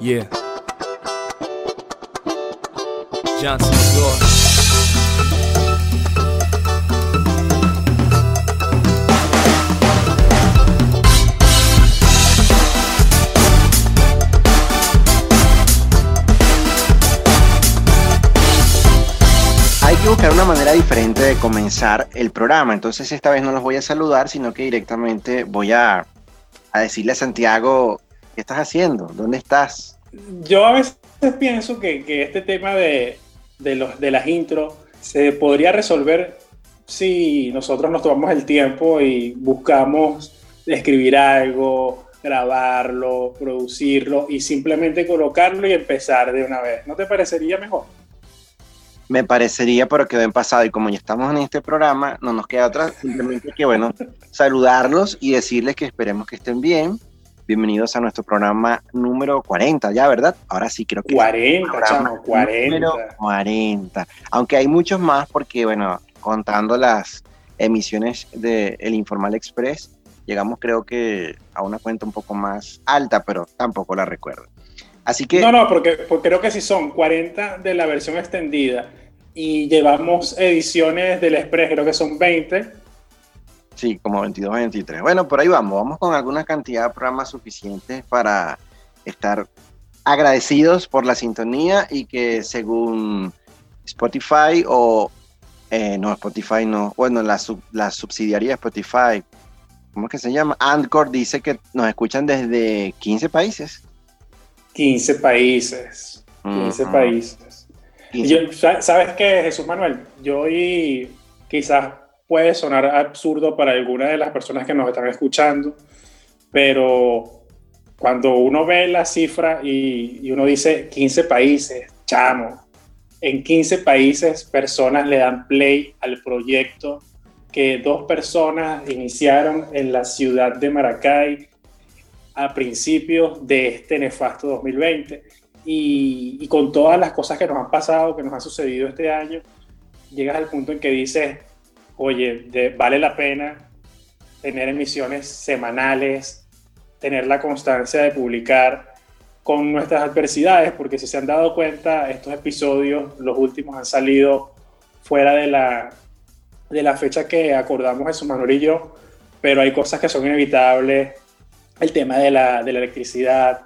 Yeah. Johnson. Hay que buscar una manera diferente de comenzar el programa. Entonces esta vez no los voy a saludar, sino que directamente voy a, a decirle a Santiago, ¿qué estás haciendo? ¿Dónde estás? Yo a veces pienso que, que este tema de, de, los, de las intros se podría resolver si nosotros nos tomamos el tiempo y buscamos escribir algo, grabarlo, producirlo y simplemente colocarlo y empezar de una vez. ¿No te parecería mejor? Me parecería, pero quedó en pasado y como ya estamos en este programa, no nos queda otra, simplemente que, bueno, saludarlos y decirles que esperemos que estén bien. Bienvenidos a nuestro programa número 40, ya, ¿verdad? Ahora sí creo que... 40, programa chamo, 40. Número 40. Aunque hay muchos más porque, bueno, contando las emisiones de El Informal Express, llegamos creo que a una cuenta un poco más alta, pero tampoco la recuerdo. Así que... No, no, porque, porque creo que si son 40 de la versión extendida y llevamos ediciones del Express, creo que son 20. Sí, como 22, 23. Bueno, por ahí vamos. Vamos con alguna cantidad de programas suficientes para estar agradecidos por la sintonía y que según Spotify o... eh, no, Spotify no. Bueno, la, sub- la subsidiaria de Spotify. ¿Cómo es que se llama? Anchor dice que nos escuchan desde 15 países. 15 países. 15 Ujú. países. Y 15. yo- sa- ¿Sabes qué, Jesús Manuel? Yo y quizás puede sonar absurdo para algunas de las personas que nos están escuchando, pero cuando uno ve la cifra y, y uno dice 15 países, chamo, en 15 países personas le dan play al proyecto que dos personas iniciaron en la ciudad de Maracay a principios de este nefasto 2020 y, y con todas las cosas que nos han pasado, que nos han sucedido este año, llegas al punto en que dices, oye, vale la pena tener emisiones semanales, tener la constancia de publicar con nuestras adversidades, porque si se han dado cuenta, estos episodios, los últimos han salido fuera de la, de la fecha que acordamos Jesús Manuel y yo, pero hay cosas que son inevitables, el tema de la, de la electricidad,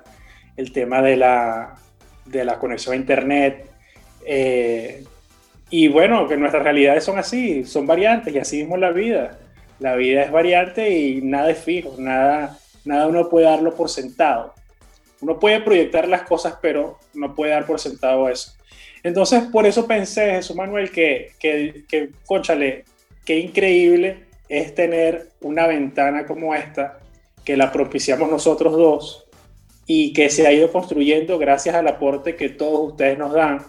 el tema de la, de la conexión a internet, eh, y bueno, que nuestras realidades son así, son variantes, y así mismo la vida. La vida es variante y nada es fijo, nada, nada uno puede darlo por sentado. Uno puede proyectar las cosas, pero no puede dar por sentado eso. Entonces, por eso pensé, Jesús Manuel, que, que, que conchale, qué increíble es tener una ventana como esta, que la propiciamos nosotros dos y que se ha ido construyendo gracias al aporte que todos ustedes nos dan,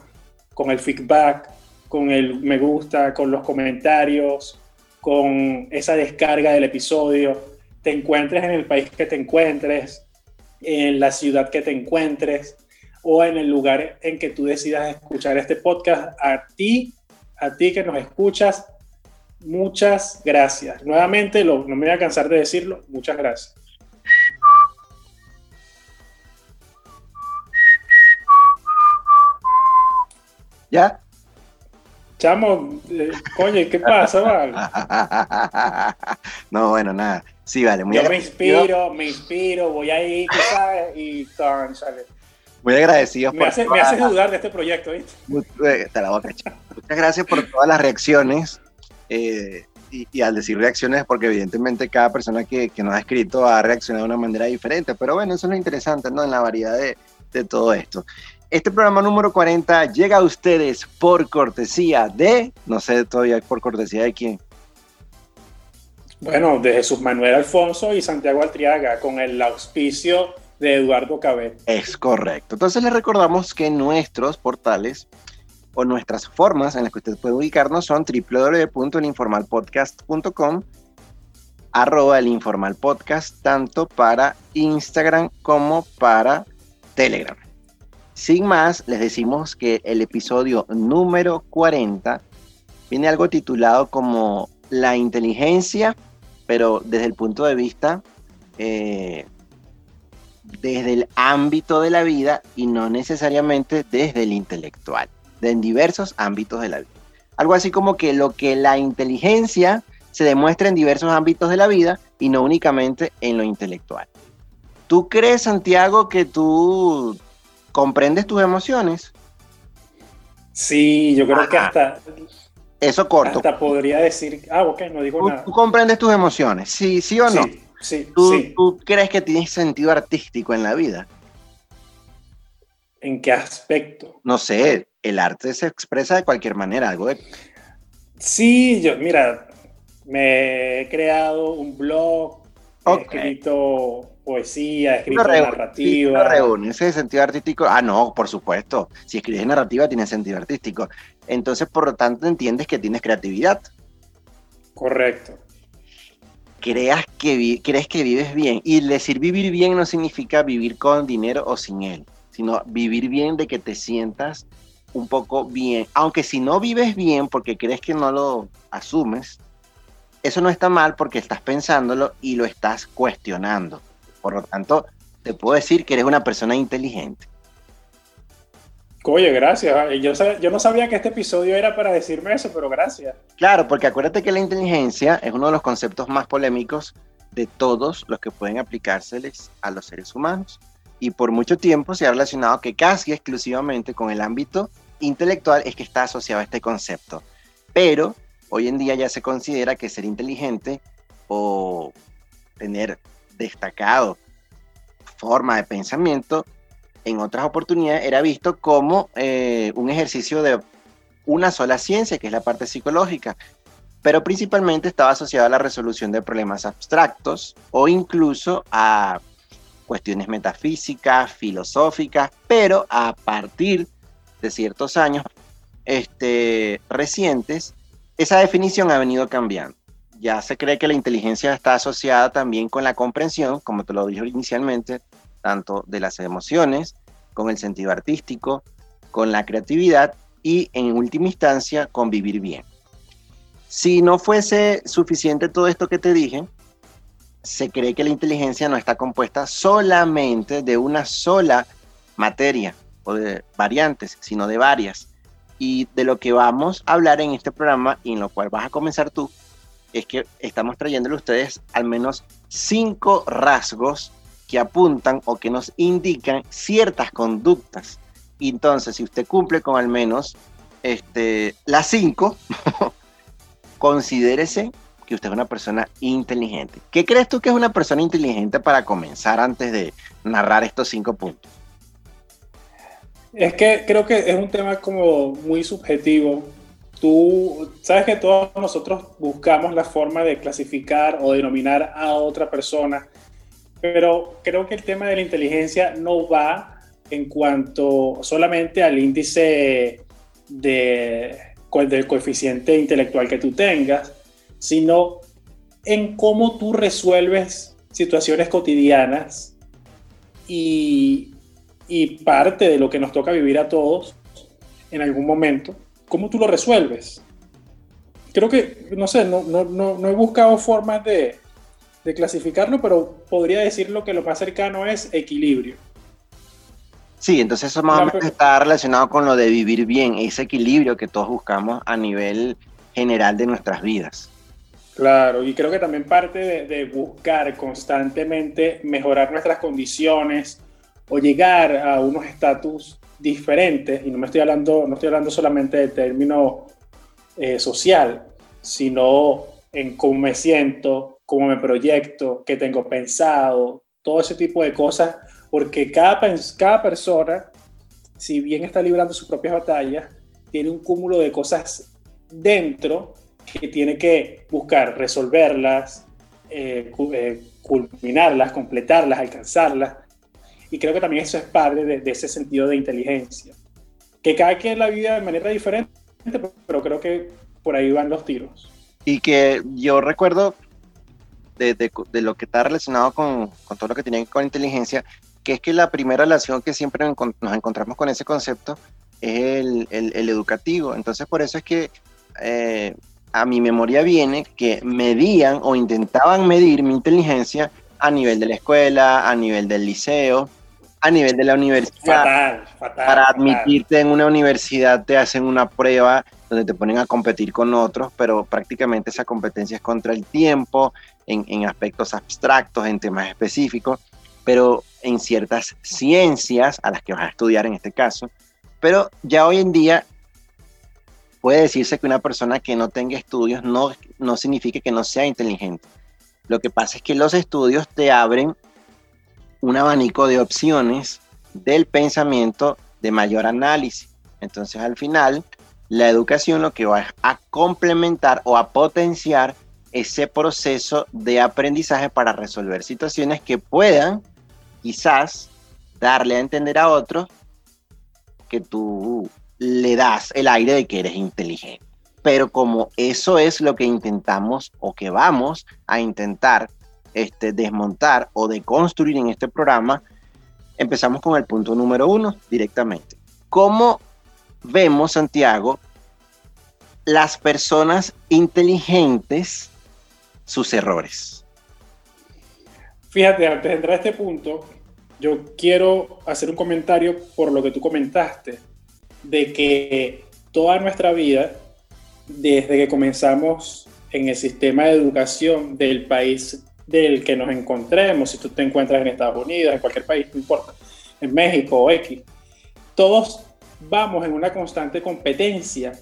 con el feedback, con el me gusta, con los comentarios, con esa descarga del episodio, te encuentres en el país que te encuentres, en la ciudad que te encuentres o en el lugar en que tú decidas escuchar este podcast, a ti, a ti que nos escuchas, muchas gracias. Nuevamente, lo, no me voy a cansar de decirlo, muchas gracias. ¿Ya? Chamo, eh, coño, ¿qué pasa, vale? no, bueno, nada. Sí, vale. Muy Yo me inspiro, me inspiro, voy ahí, tú sabes, y tan, sale. muy agradecido Me, por hace, me haces dudar de este proyecto, ¿viste? Eh, te la voy a cachar. Muchas gracias por todas las reacciones. eh, y, y al decir reacciones, porque evidentemente cada persona que, que nos ha escrito ha reaccionado de una manera diferente. Pero bueno, eso es lo interesante, ¿no? En la variedad de, de todo esto. Este programa número 40 llega a ustedes por cortesía de, no sé todavía por cortesía de quién. Bueno, de Jesús Manuel Alfonso y Santiago Altriaga, con el auspicio de Eduardo Cabet. Es correcto. Entonces les recordamos que nuestros portales o nuestras formas en las que usted puede ubicarnos son www.elinformalpodcast.com arroba el informal podcast tanto para Instagram como para Telegram. Sin más, les decimos que el episodio número 40 viene algo titulado como La inteligencia, pero desde el punto de vista eh, desde el ámbito de la vida y no necesariamente desde el intelectual, en diversos ámbitos de la vida. Algo así como que lo que la inteligencia se demuestra en diversos ámbitos de la vida y no únicamente en lo intelectual. ¿Tú crees, Santiago, que tú comprendes tus emociones? Sí, yo creo que hasta... Eso corto. Hasta podría decir... Ah, ok, no digo nada. ¿Tú comprendes tus emociones? Sí, sí o no. Sí, sí, ¿Tú, sí. ¿Tú crees que tienes sentido artístico en la vida? ¿En qué aspecto? No sé, el arte se expresa de cualquier manera, algo de... Sí, yo, mira, me he creado un blog, Ok. he escrito poesía, escrito narrativa. reúne ese sentido artístico. Ah, no, por supuesto. Si escribes narrativa, tiene sentido artístico. Entonces, por lo tanto, entiendes que tienes creatividad. Correcto. Creas que crees que vives bien. Y decir vivir bien no significa vivir con dinero o sin él, sino vivir bien de que te sientas un poco bien. Aunque si no vives bien porque crees que no lo asumes, eso no está mal porque estás pensándolo y lo estás cuestionando. Por lo tanto, te puedo decir que eres una persona inteligente. Oye, gracias. Yo, no sabía que este episodio era para decirme eso, pero gracias. Claro, porque acuérdate que la inteligencia es uno de los conceptos más polémicos de todos los que pueden aplicárseles a los seres humanos. Y por mucho tiempo se ha relacionado que casi exclusivamente con el ámbito intelectual es que está asociado a este concepto. Pero hoy en día ya se considera que ser inteligente o tener destacado forma de pensamiento en otras oportunidades era visto como eh, un ejercicio de una sola ciencia, que es la parte psicológica, pero principalmente estaba asociado a la resolución de problemas abstractos o incluso a cuestiones metafísicas, filosóficas, pero a partir de ciertos años este, recientes, esa definición ha venido cambiando. Ya se cree que la inteligencia está asociada también con la comprensión, como te lo dije inicialmente, tanto de las emociones, con el sentido artístico, con la creatividad y en última instancia con vivir bien. Si no fuese suficiente todo esto que te dije, se cree que la inteligencia no está compuesta solamente de una sola materia o de variantes, sino de varias. Y de lo que vamos a hablar en este programa y en lo cual vas a comenzar tú, es que estamos trayéndole a ustedes al menos cinco rasgos que apuntan o que nos indican ciertas conductas. Entonces, si usted cumple con al menos este, las cinco, considérese que usted es una persona inteligente. ¿Qué crees tú que es una persona inteligente para comenzar antes de narrar estos cinco puntos? Es que creo que es un tema como muy subjetivo. Tú sabes que todos nosotros buscamos la forma de clasificar o denominar a otra persona, pero creo que el tema de la inteligencia no va en cuanto solamente al índice de, del coeficiente intelectual que tú tengas, sino en cómo tú resuelves situaciones cotidianas y, y parte de lo que nos toca vivir a todos en algún momento, ¿cómo tú lo resuelves? Creo que, no sé, no, no, no, no he buscado formas de, de, clasificarlo, pero podría decirlo que lo más cercano es equilibrio. Sí, entonces eso más o menos está relacionado con lo de vivir bien, ese equilibrio que todos buscamos a nivel general de nuestras vidas. Claro, y creo que también parte de, de buscar constantemente mejorar nuestras condiciones o llegar a unos estatus diferentes, y no me estoy hablando, no estoy hablando solamente del término eh, social, sino en cómo me siento, cómo me proyecto, qué tengo pensado, todo ese tipo de cosas, porque cada, cada persona, si bien está librando sus propias batallas, tiene un cúmulo de cosas dentro que tiene que buscar resolverlas, eh, eh, culminarlas, completarlas, alcanzarlas. Y creo que también eso es parte de, ese sentido de inteligencia. Que cada quien la vida de manera diferente, pero creo que por ahí van los tiros. Y que yo recuerdo de, de, lo que está relacionado con, con, todo lo que tiene con inteligencia, que es que la primera relación que siempre nos encontramos con ese concepto es el educativo. Entonces por eso es que eh, a mi memoria viene que medían o intentaban medir mi inteligencia a nivel de la escuela, a nivel del liceo, a nivel de la universidad. Fatal, fatal. Para fatal. admitirte en una universidad te hacen una prueba donde te ponen a competir con otros, pero prácticamente esa competencia es contra el tiempo, en, en aspectos abstractos, en temas específicos, pero en ciertas ciencias a las que vas a estudiar en este caso. Pero ya hoy en día puede decirse que una persona que no tenga estudios no, no significa que no sea inteligente. Lo que pasa es que los estudios te abren un abanico de opciones del pensamiento de mayor análisis. Entonces al final, la educación lo que va a complementar o a potenciar ese proceso de aprendizaje para resolver situaciones que puedan quizás darle a entender a otros que tú le das el aire de que eres inteligente. Pero como eso es lo que intentamos o que vamos a intentar este, desmontar o deconstruir en este programa, empezamos con el punto número uno directamente. ¿Cómo vemos, Santiago, las personas inteligentes, sus errores? Fíjate, antes de entrar a este punto, yo quiero hacer un comentario por lo que tú comentaste, de que toda nuestra vida, desde que comenzamos en el sistema de educación del país del que nos encontremos, si tú te encuentras en Estados Unidos, en cualquier país, no importa, en México o X, todos vamos en una constante competencia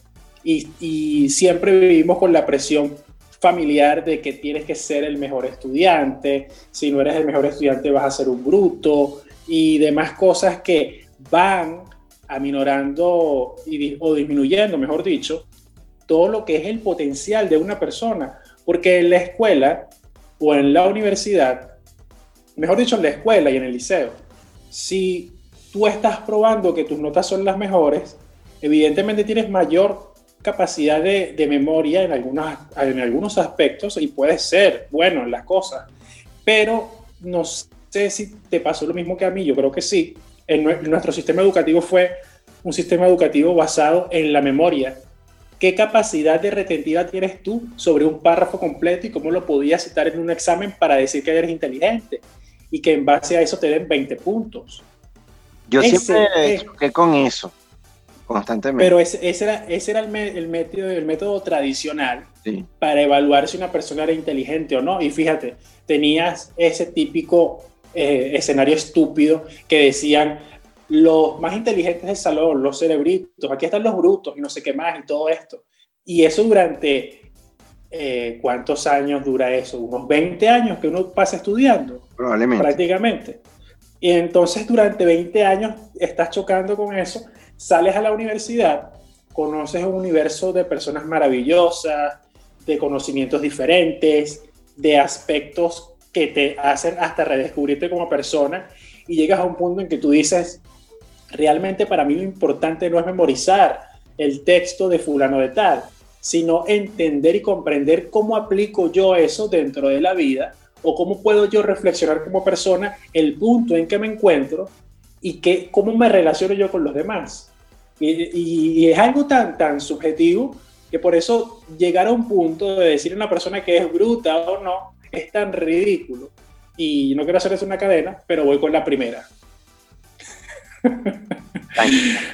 y, y siempre vivimos con la presión familiar de que tienes que ser el mejor estudiante, si no eres el mejor estudiante vas a ser un bruto y demás cosas que van aminorando y, o disminuyendo, mejor dicho, todo lo que es el potencial de una persona, porque en la escuela o en la universidad, mejor dicho, en la escuela y en el liceo, si tú estás probando que tus notas son las mejores, evidentemente tienes mayor capacidad de, memoria en, algunas, en algunos aspectos y puedes ser bueno en las cosas, pero no sé si te pasó lo mismo que a mí, yo creo que sí. En nuestro sistema educativo fue un sistema educativo basado en la memoria. ¿Qué capacidad de retentiva tienes tú sobre un párrafo completo y cómo lo podías citar en un examen para decir que eres inteligente? Y que en base a eso te den 20 puntos. Yo ese, siempre choqué con eso constantemente. Pero ese, ese era, ese era el, me, el, método, el método tradicional sí. para evaluar si una persona era inteligente o no. Y fíjate, tenías ese típico eh, escenario estúpido que decían los más inteligentes del salón, los cerebritos, aquí están los brutos y no sé qué más y todo esto. Y eso durante, eh, ¿cuántos años dura eso? Unos 20 años que uno pasa estudiando. Probablemente. Prácticamente. Y entonces durante 20 años estás chocando con eso, sales a la universidad, conoces un universo de personas maravillosas, de conocimientos diferentes, de aspectos que te hacen hasta redescubrirte como persona y llegas a un punto en que tú dices, realmente para mí lo importante no es memorizar el texto de fulano de tal, sino entender y comprender cómo aplico yo eso dentro de la vida o cómo puedo yo reflexionar como persona el punto en que me encuentro y que, cómo me relaciono yo con los demás. Y, y, y, es algo tan, tan subjetivo que por eso llegar a un punto de decir a una persona que es bruta o no es tan ridículo. Y no quiero hacerles una cadena, pero voy con la primera.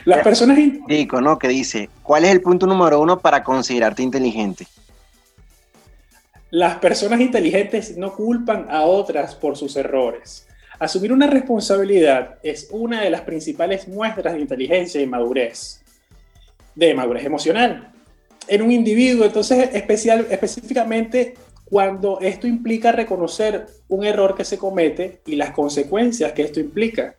Las personas... Rico, ¿no? Que dice, ¿cuál es el punto número uno para considerarte inteligente? Las personas inteligentes no culpan a otras por sus errores. Asumir una responsabilidad es una de las principales muestras de inteligencia y madurez, de madurez emocional. En un individuo, entonces, especial, específicamente cuando esto implica reconocer un error que se comete y las consecuencias que esto implica.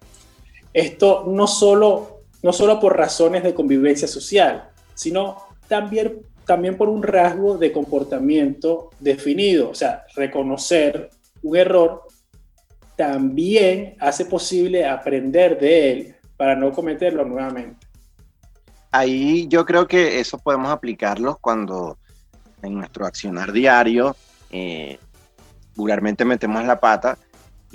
Esto no solo, no solo por razones de convivencia social, sino también, también por un rasgo de comportamiento definido. O sea, reconocer un error también hace posible aprender de él para no cometerlo nuevamente. Ahí yo creo que eso podemos aplicarlo cuando en nuestro accionar diario eh, vulgarmente metemos la pata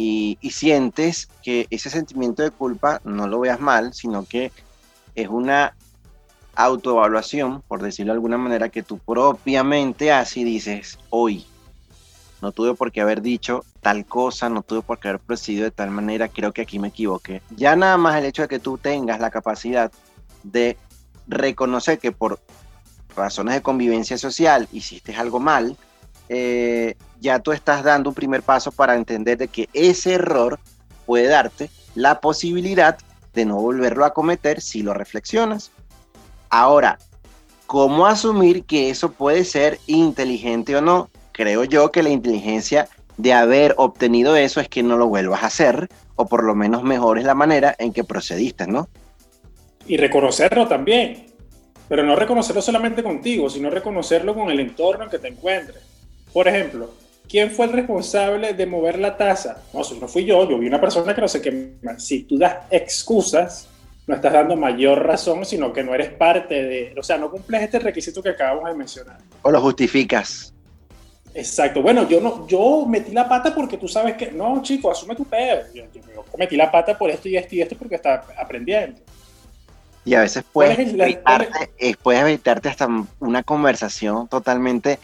y, sientes que ese sentimiento de culpa no lo veas mal, sino que es una autoevaluación, por decirlo de alguna manera, que tú propiamente haces y dices, hoy no tuve por qué haber dicho tal cosa, no tuve por qué haber procedido de tal manera, creo que aquí me equivoqué. Ya nada más el hecho de que tú tengas la capacidad de reconocer que por razones de convivencia social hiciste algo mal, eh, ya tú estás dando un primer paso para entender de que ese error puede darte la posibilidad de no volverlo a cometer si lo reflexionas. Ahora, ¿cómo asumir que eso puede ser inteligente o no? Creo yo que la inteligencia de haber obtenido eso es que no lo vuelvas a hacer, o por lo menos mejores la manera en que procediste, ¿no? Y reconocerlo también, pero no reconocerlo solamente contigo, sino reconocerlo con el entorno en que te encuentres. Por ejemplo, ¿quién fue el responsable de mover la taza? No, eso no fui yo, yo vi una persona que no sé qué. Si tú das excusas, no estás dando mayor razón, sino que no eres parte de, o sea, no cumples este requisito que acabamos de mencionar. O lo justificas. Exacto. Bueno, yo no, yo metí la pata porque tú sabes que, no, chico, asume tu pedo. Yo, metí la pata por esto y esto y esto porque está aprendiendo. Y a veces puedes, evitarte, eh, puedes evitarte hasta una conversación totalmente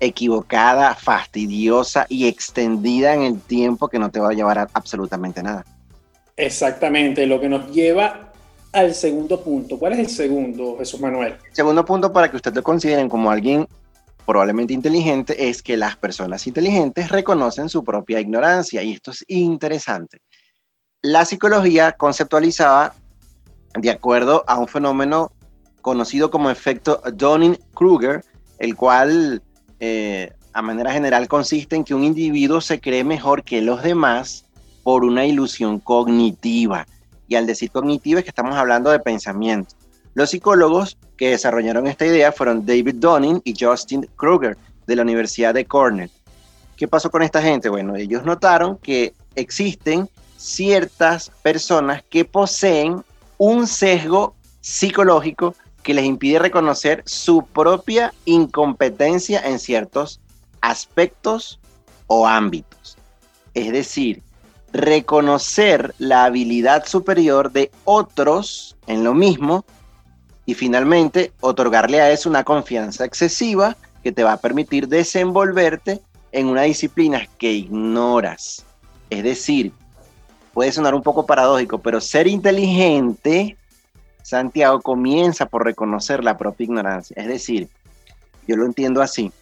equivocada, fastidiosa y extendida en el tiempo que no te va a llevar a absolutamente nada. Exactamente, lo que nos lleva al segundo punto. ¿Cuál es el segundo, Jesús Manuel? El segundo punto para que ustedes lo consideren como alguien probablemente inteligente es que las personas inteligentes reconocen su propia ignorancia y esto es interesante. La psicología conceptualizaba de acuerdo a un fenómeno conocido como efecto Dunning-Kruger, el cual eh, a manera general consiste en que un individuo se cree mejor que los demás por una ilusión cognitiva. Y al decir cognitiva es que estamos hablando de pensamiento. Los psicólogos que desarrollaron esta idea fueron David Dunning y Justin Kruger de la Universidad de Cornell. ¿Qué pasó con esta gente? Bueno, ellos notaron que existen ciertas personas que poseen un sesgo psicológico que les impide reconocer su propia incompetencia en ciertos aspectos o ámbitos. Es decir, reconocer la habilidad superior de otros en lo mismo y finalmente otorgarle a eso una confianza excesiva que te va a permitir desenvolverte en una disciplina que ignoras. Es decir, puede sonar un poco paradójico, pero ser inteligente, Santiago, comienza por reconocer la propia ignorancia. Es decir, yo lo entiendo así.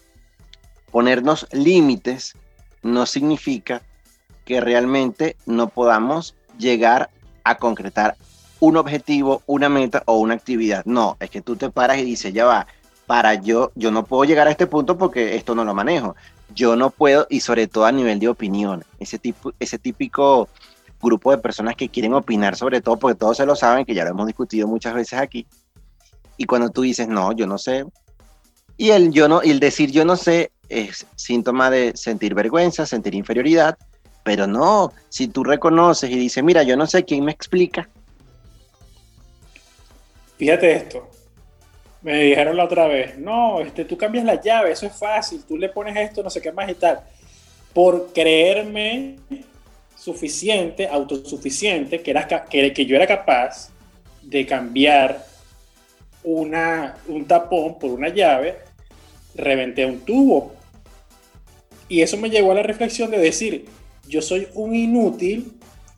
Ponernos límites no significa que realmente no podamos llegar a concretar un objetivo, una meta o una actividad. No, es que tú te paras y dices, ya va, para yo, yo no puedo llegar a este punto porque esto no lo manejo. Yo no puedo, y sobre todo a nivel de opinión, ese, tipo, ese típico grupo de personas que quieren opinar sobre todo, porque todos se lo saben, que ya lo hemos discutido muchas veces aquí. Y cuando tú dices, no, yo no sé, y el, yo no, el decir yo no sé es síntoma de sentir vergüenza, sentir inferioridad, pero no, si tú reconoces y dices, mira, yo no sé quién me explica. Fíjate esto, me dijeron la otra vez, no, este, tú cambias la llave, eso es fácil, tú le pones esto, no sé qué más y tal. Por creerme suficiente, autosuficiente, que, era, que, yo era capaz de cambiar una, un tapón por una llave, reventé un tubo. Y eso me llevó a la reflexión de decir, yo soy un inútil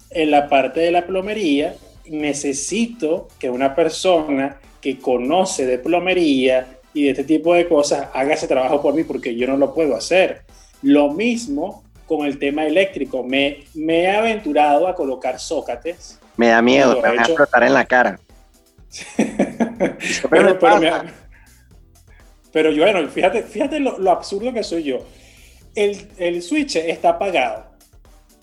en la parte de la plomería, necesito que una persona que conoce de plomería y de este tipo de cosas haga ese trabajo por mí porque yo no lo puedo hacer. Lo mismo con el tema eléctrico. Me, me he aventurado a colocar zócates. Me da miedo, me va a explotar en la cara. pero, pero, yo, bueno, fíjate, fíjate lo, absurdo que soy yo. El, el, switch está apagado.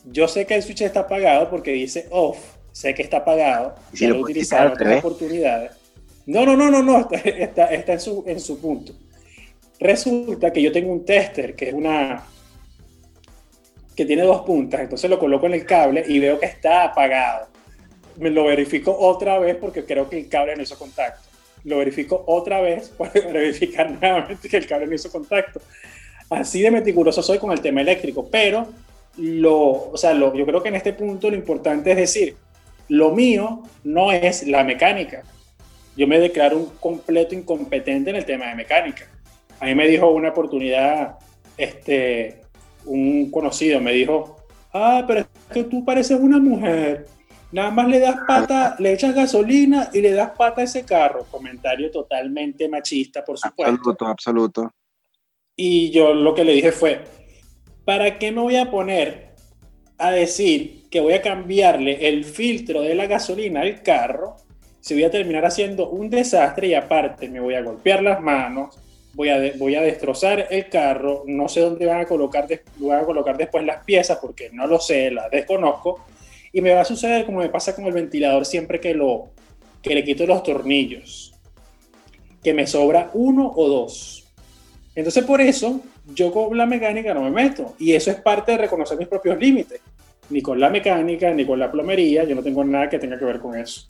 Yo sé que el switch está apagado porque dice off. Sé que está apagado. si lo he utilizado otras oportunidades. No, no, no, no, no. Está, está en, su, en su punto. Resulta que yo tengo un tester que es una, que tiene dos puntas, entonces lo coloco en el cable y veo que está apagado. Me lo verifico otra vez porque creo que el cable no hizo contacto. Lo verifico otra vez para verificar nuevamente que el cable no hizo contacto. Así de meticuloso soy con el tema eléctrico, pero lo, o sea, lo, yo creo que en este punto lo importante es decir, lo mío no es la mecánica. Yo me declaro un completo incompetente en el tema de mecánica. A mí me dijo una oportunidad este, un conocido me dijo, ah, pero es que tú pareces una mujer. Nada más le das pata, le echas gasolina y le das pata a ese carro. Comentario totalmente machista, por supuesto. Absoluto, absoluto. Y yo lo que le dije fue, ¿para qué me voy a poner a decir que voy a cambiarle el filtro de la gasolina al carro si voy a terminar haciendo un desastre y aparte me voy a golpear las manos, voy a, voy a destrozar el carro, no sé dónde van a, colocar van a colocar después las piezas porque no lo sé, las desconozco, y me va a suceder como me pasa con el ventilador siempre que, lo, que le quito los tornillos, que me sobra uno o dos. Entonces por eso yo con la mecánica no me meto, y eso es parte de reconocer mis propios límites. Ni con la mecánica, ni con la plomería, yo no tengo nada que tenga que ver con eso.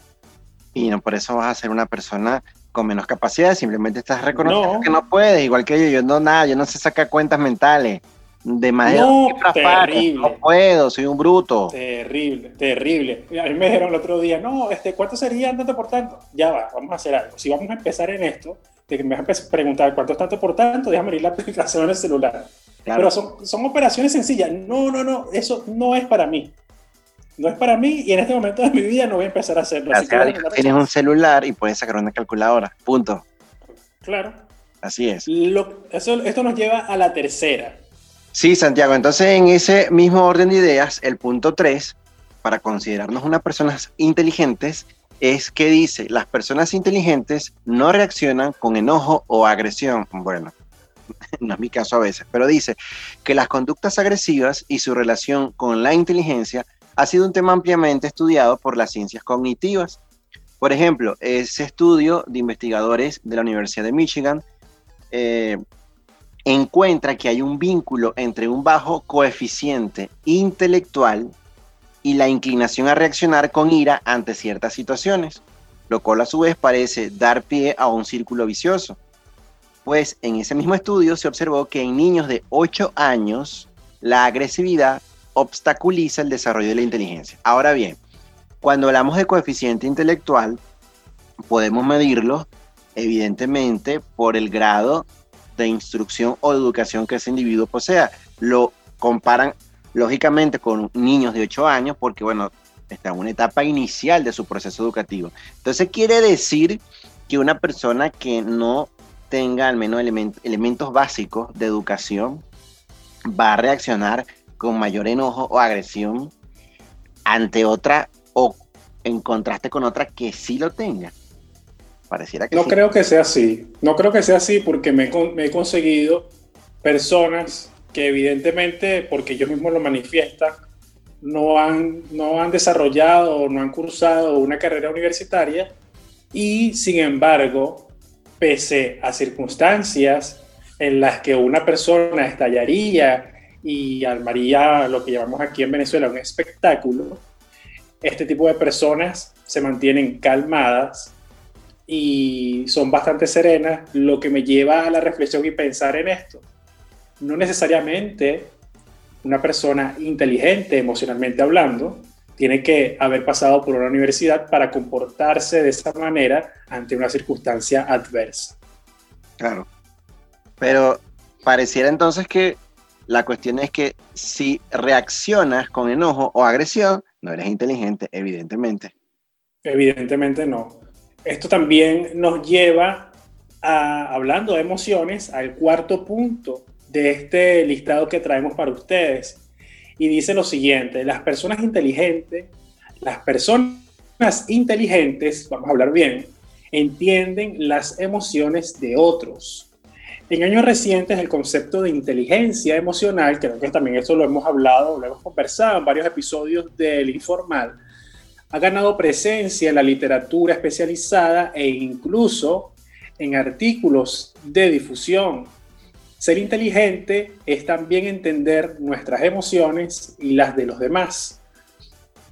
Y no por eso vas a ser una persona con menos capacidad, simplemente estás reconociendo que no puedes, igual que yo, yo no nada, yo no sé sacar cuentas mentales de madera. No, terrible. no puedo, soy un bruto. Terrible, terrible. A mí me dijeron el otro día, no, este, ¿cuánto sería tanto por tanto? Ya va, vamos a hacer algo. Si vamos a empezar en esto, de que me vas a preguntar cuánto es tanto por tanto, déjame abrir la aplicación en el celular. Pero son, son operaciones sencillas. No, no, no, eso no es para mí no es para mí y en este momento de mi vida no voy a empezar a hacerlo. Así tienes un celular y puedes sacar una calculadora, punto. Claro. Así es. eso, esto nos lleva a la tercera. Sí, Santiago, entonces en ese mismo orden de ideas, el punto 3, para considerarnos unas personas inteligentes, es que dice, las personas inteligentes no reaccionan con enojo o agresión. Bueno, no es mi caso a veces, pero dice que las conductas agresivas y su relación con la inteligencia ha sido un tema ampliamente estudiado por las ciencias cognitivas. Por ejemplo, ese estudio de investigadores de la Universidad de Michigan eh, encuentra que hay un vínculo entre un bajo coeficiente intelectual y la inclinación a reaccionar con ira ante ciertas situaciones, lo cual a su vez parece dar pie a un círculo vicioso. Pues en ese mismo estudio se observó que en niños de 8 años la agresividad obstaculiza el desarrollo de la inteligencia. Ahora bien, cuando hablamos de coeficiente intelectual, podemos medirlo evidentemente por el grado de instrucción o educación que ese individuo posea. Lo comparan lógicamente con niños de 8 años porque, bueno, está en una etapa inicial de su proceso educativo. Entonces quiere decir que una persona que no tenga al menos elementos básicos de educación va a reaccionar con mayor enojo o agresión ante otra o en contraste con otra que sí lo tenga. Pareciera que no creo que sea así. No creo que sea así porque me, he conseguido personas que evidentemente, porque ellos mismos lo manifiestan, no han, no han desarrollado o no han cursado una carrera universitaria y sin embargo, pese a circunstancias en las que una persona estallaría y armaría lo que llamamos aquí en Venezuela un espectáculo, este tipo de personas se mantienen calmadas y son bastante serenas, lo que me lleva a la reflexión y pensar en esto. No necesariamente una persona inteligente emocionalmente hablando tiene que haber pasado por una universidad para comportarse de esa manera ante una circunstancia adversa. Claro. Pero pareciera entonces que la cuestión es que si reaccionas con enojo o agresión, no eres inteligente, evidentemente. Evidentemente no. Esto también nos lleva a, hablando de emociones, al cuarto punto de este listado que traemos para ustedes. Y dice lo siguiente, las personas inteligentes, las personas inteligentes, vamos a hablar bien, entienden las emociones de otros en años recientes, el concepto de inteligencia emocional, creo que también eso lo hemos hablado, lo hemos conversado en varios episodios del Informal, ha ganado presencia en la literatura especializada e incluso en artículos de difusión. Ser inteligente es también entender nuestras emociones y las de los demás.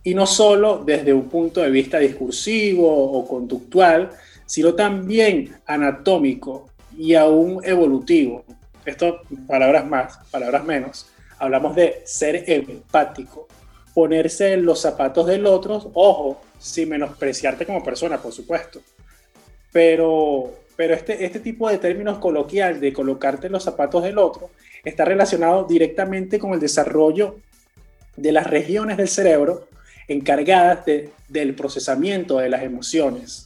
Y no solo desde un punto de vista discursivo o conductual, sino también anatómico y aún evolutivo. Esto, palabras más, palabras menos. Hablamos de ser empático, ponerse en los zapatos del otro, ojo, sin menospreciarte como persona, por supuesto. Pero, pero este, este tipo de términos coloquial de colocarte en los zapatos del otro está relacionado directamente con el desarrollo de las regiones del cerebro encargadas del procesamiento de las emociones,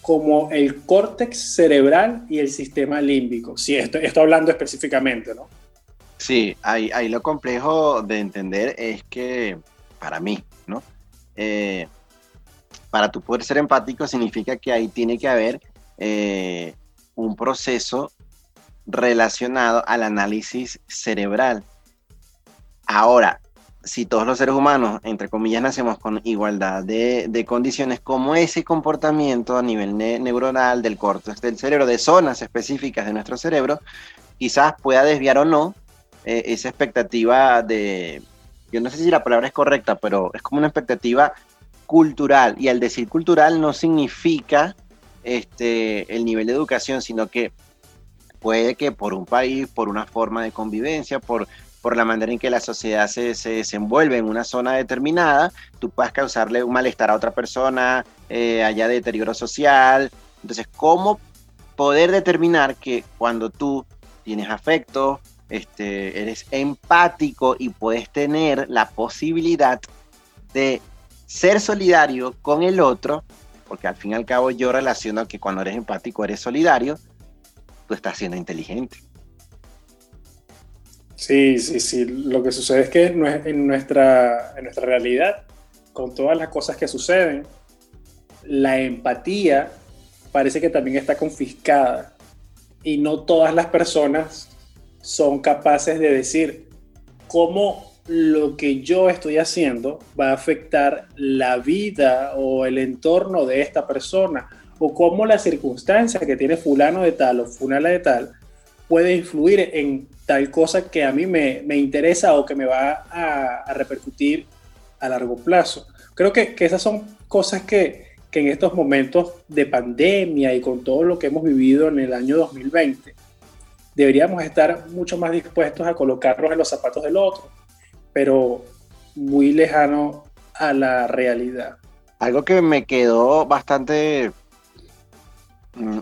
como el córtex cerebral y el sistema límbico. Sí, esto, esto hablando específicamente, ¿no? Sí, ahí, ahí lo complejo de entender es que, para mí, ¿no? Eh, para tu poder ser empático significa que ahí tiene que haber eh, un proceso relacionado al análisis cerebral. Ahora, si todos los seres humanos, entre comillas, nacemos con igualdad de, condiciones, como ese comportamiento a nivel neuronal del córtex del cerebro, de zonas específicas de nuestro cerebro, quizás pueda desviar o no eh, esa expectativa de, yo no sé si la palabra es correcta, pero es como una expectativa cultural. Y al decir cultural no significa este, el nivel de educación, sino que puede que por un país, por una forma de convivencia, por por la manera en que la sociedad se, se, desenvuelve en una zona determinada, tú puedes causarle un malestar a otra persona, eh, haya deterioro social. Entonces, ¿cómo poder determinar que cuando tú tienes afecto, este, eres empático y puedes tener la posibilidad de ser solidario con el otro, porque al fin y al cabo yo relaciono que cuando eres empático eres solidario, tú estás siendo inteligente. Sí, sí, sí. Lo que sucede es que en nuestra, en nuestra realidad, con todas las cosas que suceden, la empatía parece que también está confiscada y no todas las personas son capaces de decir cómo lo que yo estoy haciendo va a afectar la vida o el entorno de esta persona o cómo la circunstancia que tiene fulano de tal o fulana de tal puede influir en tal cosa que a mí me, me interesa o que me va a, repercutir a largo plazo. Creo que, que esas son cosas que, que, en estos momentos de pandemia y con todo lo que hemos vivido en el año 2020, deberíamos estar mucho más dispuestos a colocarnos en los zapatos del otro, pero muy lejano a la realidad. Algo que me quedó bastante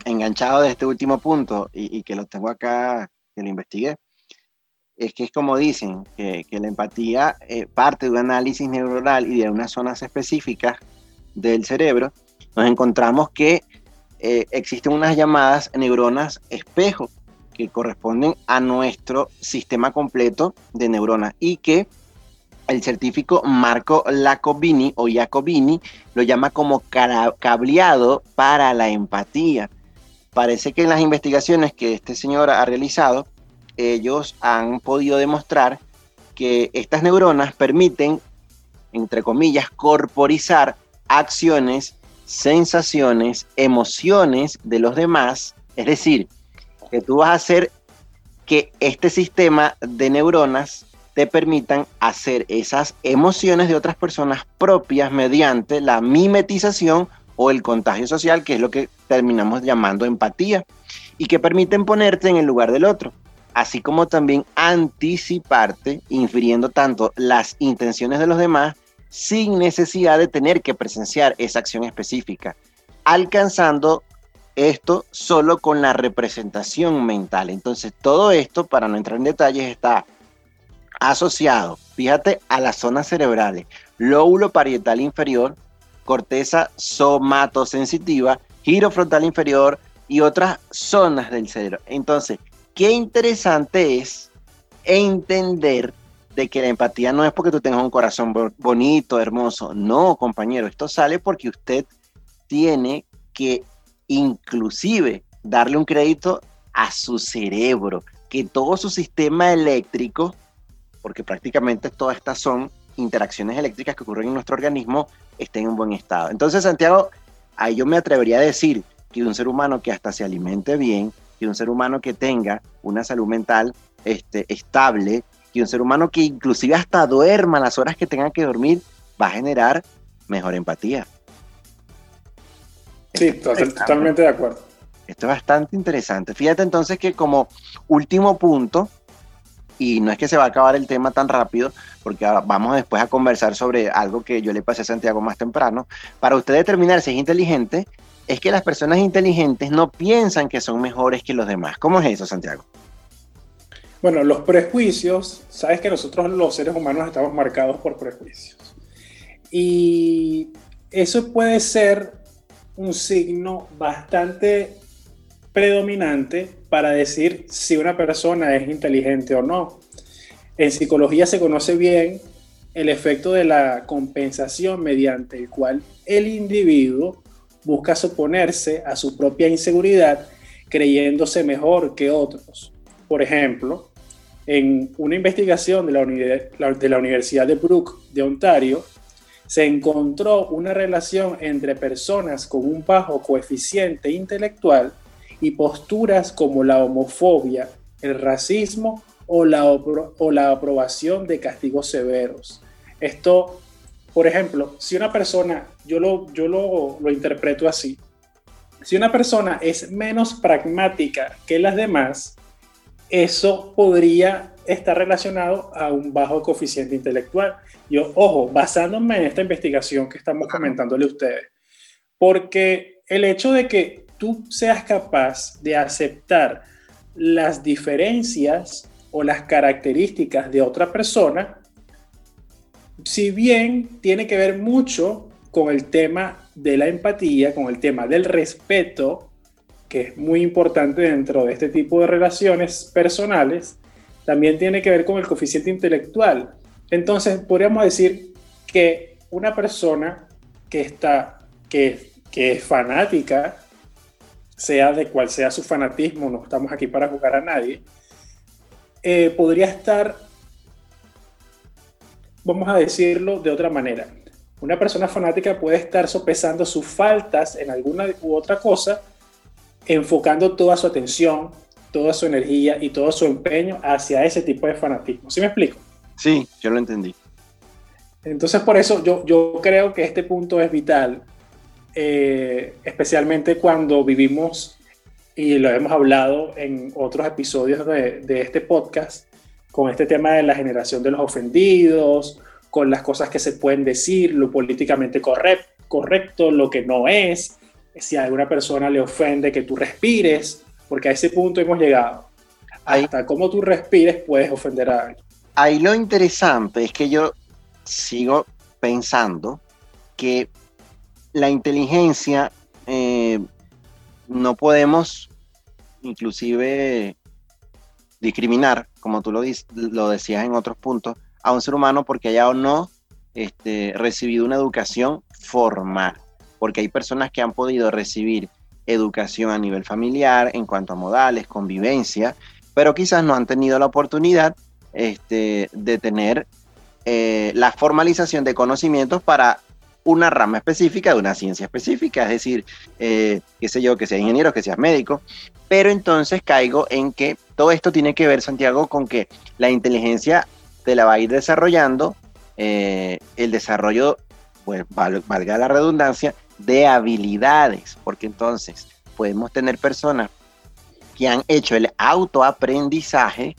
enganchado de este último punto y, y que lo tengo acá, que lo investigué, es que es como dicen, que, la empatía eh, parte de un análisis neuronal y de unas zonas específicas del cerebro, nos encontramos que eh, existen unas llamadas neuronas espejo que corresponden a nuestro sistema completo de neuronas y que el científico Marco Lacobini o Jacobini lo llama como cableado para la empatía. Parece que en las investigaciones que este señor ha realizado, ellos han podido demostrar que estas neuronas permiten, entre comillas, corporizar acciones, sensaciones, emociones de los demás. Es decir, que tú vas a hacer que este sistema de neuronas te permitan hacer esas emociones de otras personas propias mediante la mimetización o el contagio social, que es lo que terminamos llamando empatía, y que permiten ponerte en el lugar del otro así como también anticiparte, infiriendo tanto las intenciones de los demás sin necesidad de tener que presenciar esa acción específica, alcanzando esto solo con la representación mental. Entonces, todo esto, para no entrar en detalles, está asociado, fíjate, a las zonas cerebrales, lóbulo parietal inferior, corteza somatosensitiva, giro frontal inferior y otras zonas del cerebro. Entonces, qué interesante es entender de que la empatía no es porque tú tengas un corazón bonito, hermoso. No, compañero, esto sale porque usted tiene que inclusive darle un crédito a su cerebro, que todo su sistema eléctrico, porque prácticamente todas estas son interacciones eléctricas que ocurren en nuestro organismo, estén en un buen estado. Entonces, Santiago, ahí yo me atrevería a decir que un ser humano que hasta se alimente bien, que un ser humano que tenga una salud mental este, estable, que un ser humano que inclusive hasta duerma las horas que tenga que dormir, va a generar mejor empatía. Sí, totalmente de acuerdo. Esto es bastante interesante. Fíjate entonces que como último punto, y no es que se va a acabar el tema tan rápido, porque vamos después a conversar sobre algo que yo le pasé a Santiago más temprano, para usted determinar si es inteligente, es que las personas inteligentes no piensan que son mejores que los demás. ¿Cómo es eso, Santiago? Bueno, los prejuicios, sabes que nosotros los seres humanos estamos marcados por prejuicios. Y eso puede ser un signo bastante predominante para decir si una persona es inteligente o no. En psicología se conoce bien el efecto de la compensación mediante el cual el individuo busca suponerse a su propia inseguridad creyéndose mejor que otros. Por ejemplo, en una investigación de la, Universidad de Brook de Ontario, se encontró una relación entre personas con un bajo coeficiente intelectual y posturas como la homofobia, el racismo o la, o la aprobación de castigos severos. Esto, por ejemplo, si una persona, yo lo, yo lo, lo interpreto así, si una persona es menos pragmática que las demás, eso podría estar relacionado a un bajo coeficiente intelectual. Yo, ojo, basándome en esta investigación que estamos comentándole a ustedes, porque el hecho de que tú seas capaz de aceptar las diferencias o las características de otra persona, si bien tiene que ver mucho con el tema de la empatía, con el tema del respeto, que es muy importante dentro de este tipo de relaciones personales, también tiene que ver con el coeficiente intelectual. Entonces, podríamos decir que una persona que está, que, que es fanática, sea de cual sea su fanatismo, no estamos aquí para jugar a nadie, eh, podría estar, vamos a decirlo de otra manera, una persona fanática puede estar sopesando sus faltas en alguna u otra cosa, enfocando toda su atención, toda su energía y todo su empeño hacia ese tipo de fanatismo. ¿Sí me explico? Sí, yo lo entendí. Entonces, por eso yo, yo creo que este punto es vital, eh, especialmente cuando vivimos, y lo hemos hablado en otros episodios de, de este podcast, con este tema de la generación de los ofendidos, con las cosas que se pueden decir, lo políticamente correcto, correcto lo que no es, si a alguna persona le ofende que tú respires, porque a ese punto hemos llegado. Ahí, Hasta cómo tú respires puedes ofender a alguien. Ahí lo interesante es que yo sigo pensando que la inteligencia eh, no podemos inclusive discriminar, como tú lo, lo decías en otros puntos, a un ser humano porque haya o no este, recibido una educación formal, porque hay personas que han podido recibir educación a nivel familiar en cuanto a modales, convivencia, pero quizás no han tenido la oportunidad este, de tener eh, la formalización de conocimientos para una rama específica de una ciencia específica, es decir, eh, qué sé yo, que sea ingeniero, que seas médico, pero entonces caigo en que todo esto tiene que ver, Santiago, con que la inteligencia te la va a ir desarrollando, eh, el desarrollo, pues valga la redundancia, de habilidades, porque entonces podemos tener personas que han hecho el autoaprendizaje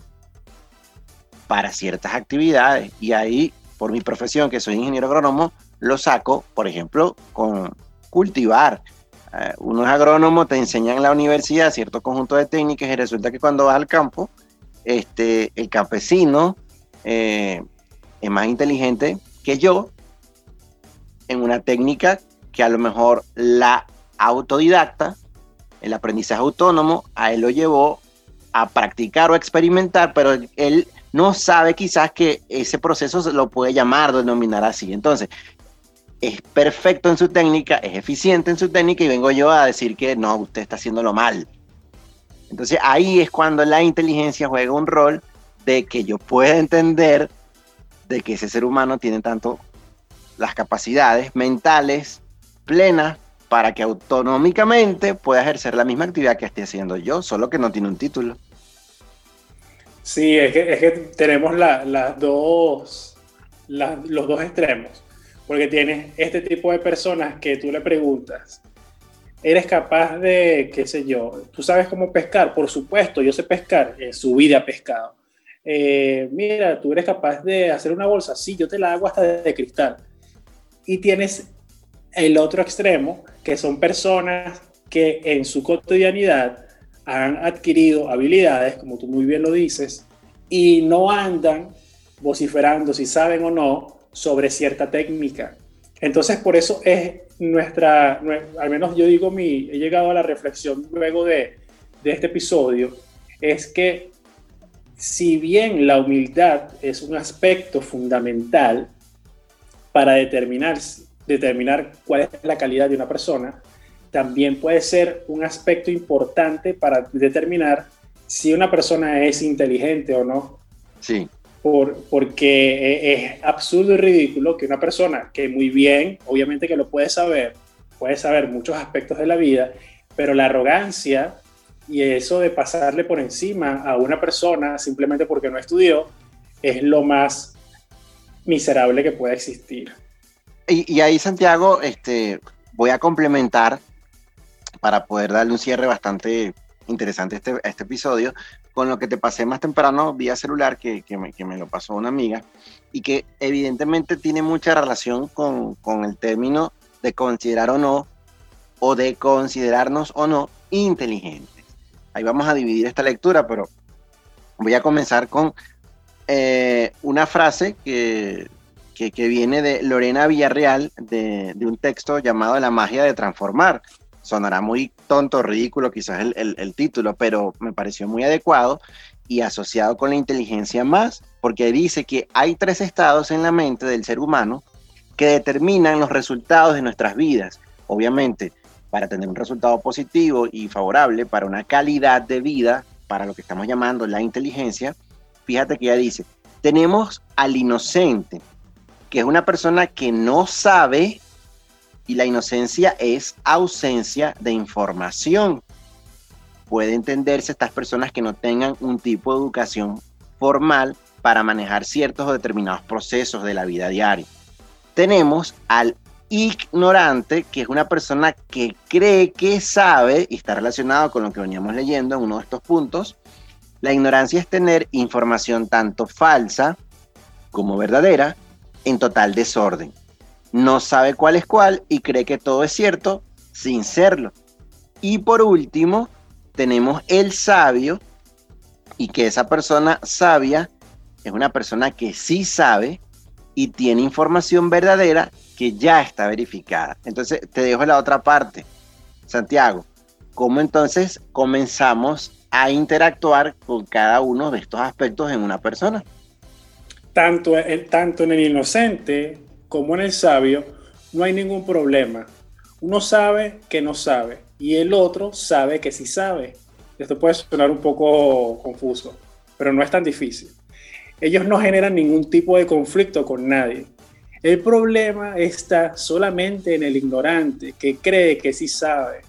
para ciertas actividades y ahí, por mi profesión, que soy ingeniero agrónomo, lo saco, por ejemplo, con cultivar. Uh, uno es agrónomo, te enseñan en la universidad cierto conjunto de técnicas y resulta que cuando vas al campo, este, el campesino eh, es más inteligente que yo en una técnica que a lo mejor la autodidacta, el aprendizaje autónomo, a él lo llevó a practicar o experimentar, pero él no sabe quizás que ese proceso se lo puede llamar, denominar así. Entonces, es perfecto en su técnica, es eficiente en su técnica y vengo yo a decir que no, usted está haciéndolo mal. Entonces ahí es cuando la inteligencia juega un rol de que yo pueda entender de que ese ser humano tiene tanto las capacidades mentales, plena para que autonómicamente pueda ejercer la misma actividad que estoy haciendo yo, solo que no tiene un título. Sí, es que, tenemos las dos, los dos extremos, porque tienes este tipo de personas que tú le preguntas, ¿eres capaz de, qué sé yo, tú sabes cómo pescar? Por supuesto, yo sé pescar, en su vida pescado. Eh, mira, tú eres capaz de hacer una bolsa, sí, yo te la hago hasta de cristal. Y tienes el otro extremo, que son personas que en su cotidianidad han adquirido habilidades, como tú muy bien lo dices, y no andan vociferando si saben o no sobre cierta técnica. Entonces, por eso es nuestra, al menos yo digo mi, he llegado a la reflexión luego de, este episodio, es que si bien la humildad es un aspecto fundamental para determinar, determinar cuál es la calidad de una persona, también puede ser un aspecto importante para determinar si una persona es inteligente o no. Sí. Por, porque es absurdo y ridículo que una persona que muy bien, obviamente que lo puede saber, puede saber muchos aspectos de la vida, pero la arrogancia y eso de pasarle por encima a una persona simplemente porque no estudió es lo más miserable que pueda existir. Y, ahí, Santiago, este, voy a complementar para poder darle un cierre bastante interesante a este, este episodio, con lo que te pasé más temprano vía celular, que, que, me, que, me, lo pasó una amiga, y que evidentemente tiene mucha relación con, con el término de considerar o no, o de considerarnos o no inteligentes. Ahí vamos a dividir esta lectura, pero voy a comenzar con eh, una frase que, que, viene de Lorena Villarreal, de, de, un texto llamado La magia de transformar. Sonará muy tonto, ridículo quizás el, título, pero me pareció muy adecuado y asociado con la inteligencia más, porque dice que hay tres estados en la mente del ser humano que determinan los resultados de nuestras vidas. Obviamente, para tener un resultado positivo y favorable para una calidad de vida, para lo que estamos llamando la inteligencia, fíjate que ella dice, tenemos al inocente, que es una persona que no sabe y la inocencia es ausencia de información. Puede entenderse estas personas que no tengan un tipo de educación formal para manejar ciertos o determinados procesos de la vida diaria. Tenemos al ignorante, que es una persona que cree que sabe, y está relacionado con lo que veníamos leyendo en uno de estos puntos, la ignorancia es tener información tanto falsa como verdadera en total desorden. No sabe cuál es cuál y cree que todo es cierto sin serlo. Y por último, tenemos el sabio y que esa persona sabia es una persona que sí sabe y tiene información verdadera que ya está verificada. Entonces, te dejo la otra parte. Santiago, ¿cómo entonces comenzamos a interactuar con cada uno de estos aspectos en una persona? Tanto, tanto en el inocente como en el sabio, no hay ningún problema. Uno sabe que no sabe y el otro sabe que sí sabe. Esto puede sonar un poco confuso, pero no es tan difícil. Ellos no generan ningún tipo de conflicto con nadie. El problema está solamente en el ignorante que cree que sí sabe.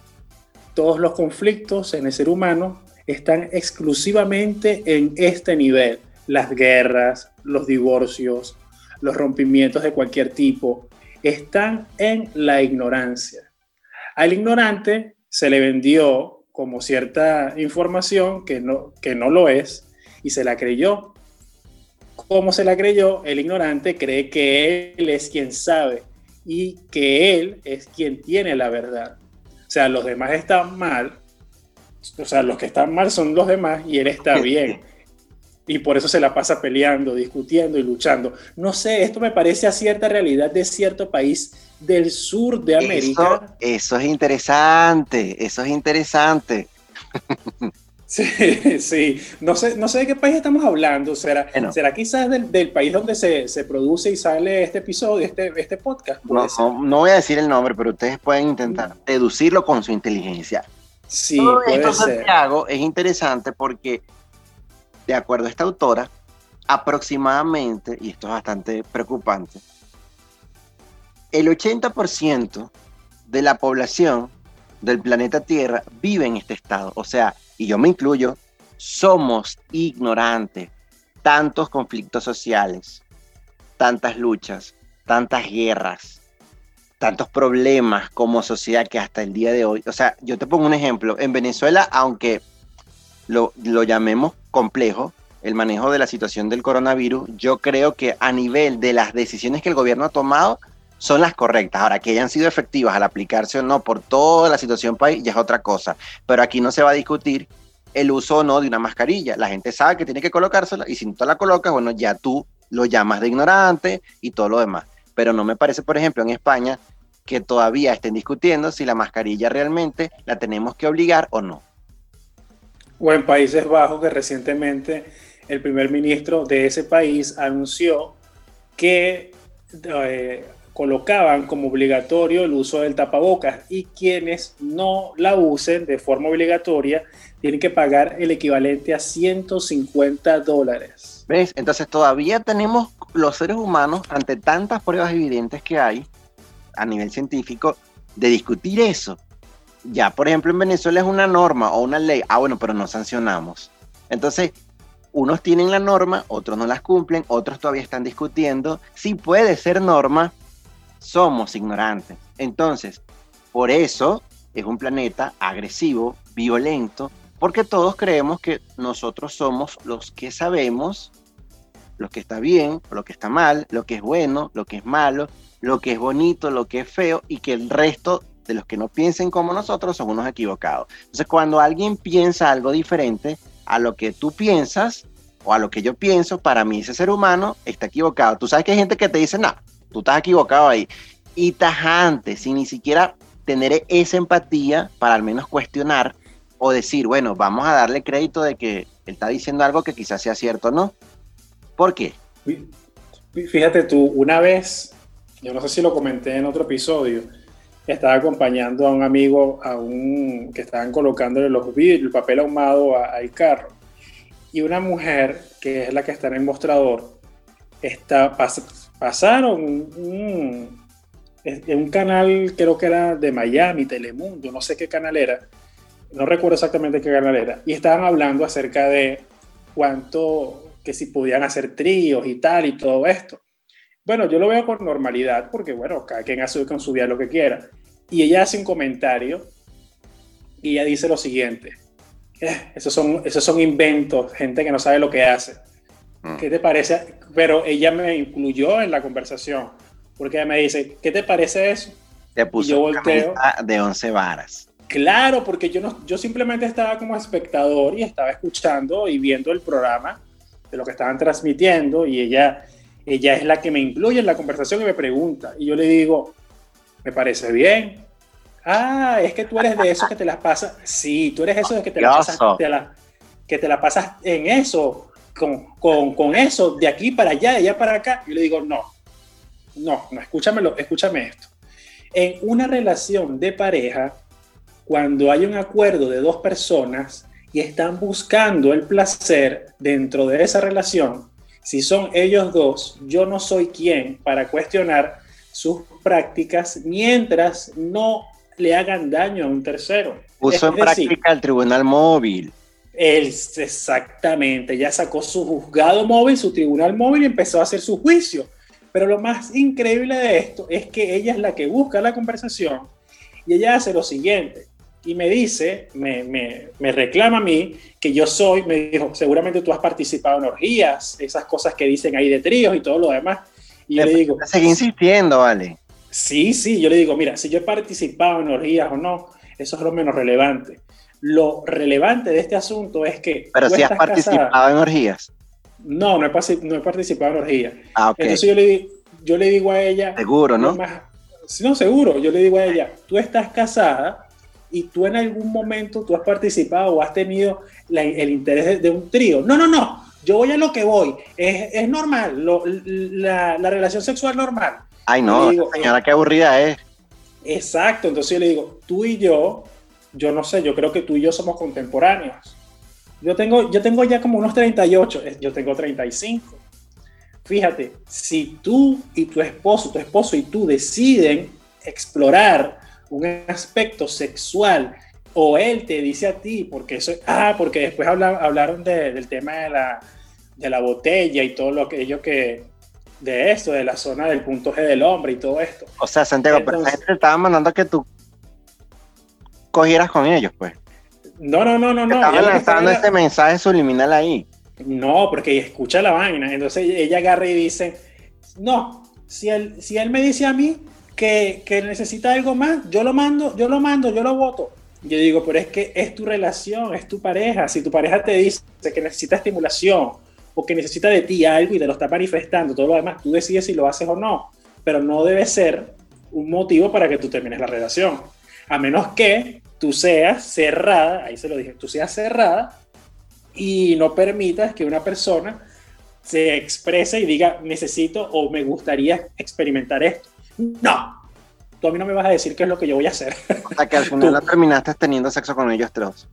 Todos los conflictos en el ser humano están exclusivamente en este nivel. Las guerras, los divorcios, los rompimientos de cualquier tipo, están en la ignorancia. Al ignorante se le vendió como cierta información que no, que no lo es y se la creyó como se la creyó, el ignorante cree que él es quien sabe y que él es quien tiene la verdad. O sea, los demás están mal, o sea, los que están mal son los demás y él está bien. Y por eso se la pasa peleando, discutiendo y luchando. No sé, esto me parece a cierta realidad de cierto país del sur de América. Eso, eso es interesante, eso es interesante. Sí, sí. No sé, no sé de qué país estamos hablando. ¿Será, ¿será quizás del, país donde se, se, produce y sale este episodio, este, este podcast? No, no, voy a decir el nombre, pero ustedes pueden intentar deducirlo con su inteligencia. Sí, Todo puede esto, ser. Santiago, es interesante porque, de acuerdo a esta autora, aproximadamente, y esto es bastante preocupante, el 80% de la población del planeta Tierra vive en este estado. O sea, y yo me incluyo, somos ignorantes. Tantos conflictos sociales, tantas luchas, tantas guerras, tantos problemas como sociedad que hasta el día de hoy, o sea, yo te pongo un ejemplo, en Venezuela, aunque lo, lo llamemos complejo, el manejo de la situación del coronavirus, yo creo que a nivel de las decisiones que el gobierno ha tomado, son las correctas. Ahora, que hayan sido efectivas al aplicarse o no por toda la situación país, ya es otra cosa. Pero aquí no se va a discutir el uso o no de una mascarilla. La gente sabe que tiene que colocársela y si no te la colocas, bueno, ya tú lo llamas de ignorante y todo lo demás. Pero no me parece, por ejemplo, en España que todavía estén discutiendo si la mascarilla realmente la tenemos que obligar o no. O en Países Bajos, que recientemente el primer ministro de ese país anunció que eh, colocaban como obligatorio el uso del tapabocas y quienes no la usen de forma obligatoria tienen que pagar el equivalente a 150 dólares. ¿Ves? Entonces todavía tenemos los seres humanos ante tantas pruebas evidentes que hay a nivel científico de discutir eso. Ya, por ejemplo, en Venezuela es una norma o una ley. Ah, bueno, pero no sancionamos. Entonces, unos tienen la norma, otros no las cumplen, otros todavía están discutiendo. Si puede ser norma, somos ignorantes. Entonces, por eso es un planeta agresivo, violento, porque todos creemos que nosotros somos los que sabemos lo que está bien, lo que está mal, lo que es bueno, lo que es malo, lo que es bonito, lo que es feo, y que el resto de los que no piensen como nosotros son unos equivocados. Entonces, cuando alguien piensa algo diferente a lo que tú piensas o a lo que yo pienso, para mí ese ser humano está equivocado. Tú sabes que hay gente que te dice, no, tú estás equivocado ahí. Y tajante, sin ni siquiera tener esa empatía para al menos cuestionar o decir, bueno, vamos a darle crédito de que él está diciendo algo que quizás sea cierto, ¿no? ¿Por qué? Fíjate tú, una vez, yo no sé si lo comenté en otro episodio, estaba acompañando a un amigo a un, que estaban colocándole los vidrios, el papel ahumado al carro. Y una mujer, que es la que está en el mostrador, está, pasaron un, un canal, creo que era de Miami, Telemundo, no sé qué canal era, no recuerdo exactamente qué canal era, y estaban hablando acerca de cuánto, que si podían hacer tríos y tal y todo esto. Bueno, yo lo veo con normalidad porque, bueno, cada quien hace con su vida lo que quiera. Y ella hace un comentario y ella dice lo siguiente. Eh, esos, son, esos son inventos, gente que no sabe lo que hace. Mm. ¿Qué te parece? Pero ella me incluyó en la conversación porque ella me dice, ¿qué te parece eso? Te puso yo volteo. de 11 varas. Claro, porque yo, no, yo simplemente estaba como espectador y estaba escuchando y viendo el programa de lo que estaban transmitiendo y ella, ella es la que me incluye en la conversación y me pregunta. Y yo le digo, me parece bien. Ah, es que tú eres de esos que te las pasas. Sí, tú eres eso de que te, la pasas, que te la pasas en eso, con, con, con, eso, de aquí para allá, de allá para acá. Yo le digo, no, no, no, escúchamelo, escúchame esto. En una relación de pareja, cuando hay un acuerdo de dos personas y están buscando el placer dentro de esa relación, si son ellos dos, yo no soy quien para cuestionar sus prácticas mientras no le hagan daño a un tercero. Puso en práctica el tribunal móvil. Él, exactamente, ya sacó su juzgado móvil, su tribunal móvil y empezó a hacer su juicio. Pero lo más increíble de esto es que ella es la que busca la conversación y ella hace lo siguiente y me dice, me, me, me, reclama a mí que yo soy, me dijo, seguramente tú has participado en orgías, esas cosas que dicen ahí de tríos y todo lo demás. Y yo le digo... Sigue insistiendo, vale. Sí, sí, yo le digo, mira, si yo he participado en orgías o no, eso es lo menos relevante. Lo relevante de este asunto es que... Pero si has participado en orgías. No, no he, no he, participado en orgías. Ah, ok. Entonces yo le, yo le digo a ella... Seguro, ¿no? no, seguro. Yo le digo a ella, tú estás casada y tú en algún momento tú has participado o has tenido el interés de, un trío. No, no, no, yo voy a lo que voy. Es, es normal, la, la, relación sexual normal. Ay, no, señora, qué aburrida es. Exacto, entonces yo le digo, tú y yo, yo no sé, yo creo que tú y yo somos contemporáneos. Yo tengo, yo tengo ya como unos 38, yo tengo 35. Fíjate, si tú y tu esposo, tu esposo y tú deciden explorar un aspecto sexual o él te dice a ti, porque eso, ah, porque después hablaron del tema de la, de la botella y todo lo que ellos que, de esto, de la zona del punto G del hombre y todo esto. O sea, Santiago, pero la gente te estaba mandando que tú cogieras con ellos, pues. No, no, no, no, no. Estaba lanzando este mensaje subliminal ahí. No, porque escucha la vaina. Entonces ella agarra y dice, no, si él, si él me dice a mí que, necesita algo más, yo lo mando, yo lo mando, yo lo voto. Yo digo, pero es que es tu relación, es tu pareja. Si tu pareja te dice que necesita estimulación o que necesita de ti algo y te lo está manifestando, todo lo demás, tú decides si lo haces o no. Pero no debe ser un motivo para que tú termines la relación. A menos que tú seas cerrada, ahí se lo dije, tú seas cerrada y no permitas que una persona se exprese y diga, necesito o me gustaría experimentar esto. No, tú a mí no me vas a decir qué es lo que yo voy a hacer. O sea, que al final la terminaste teniendo sexo con ellos tres.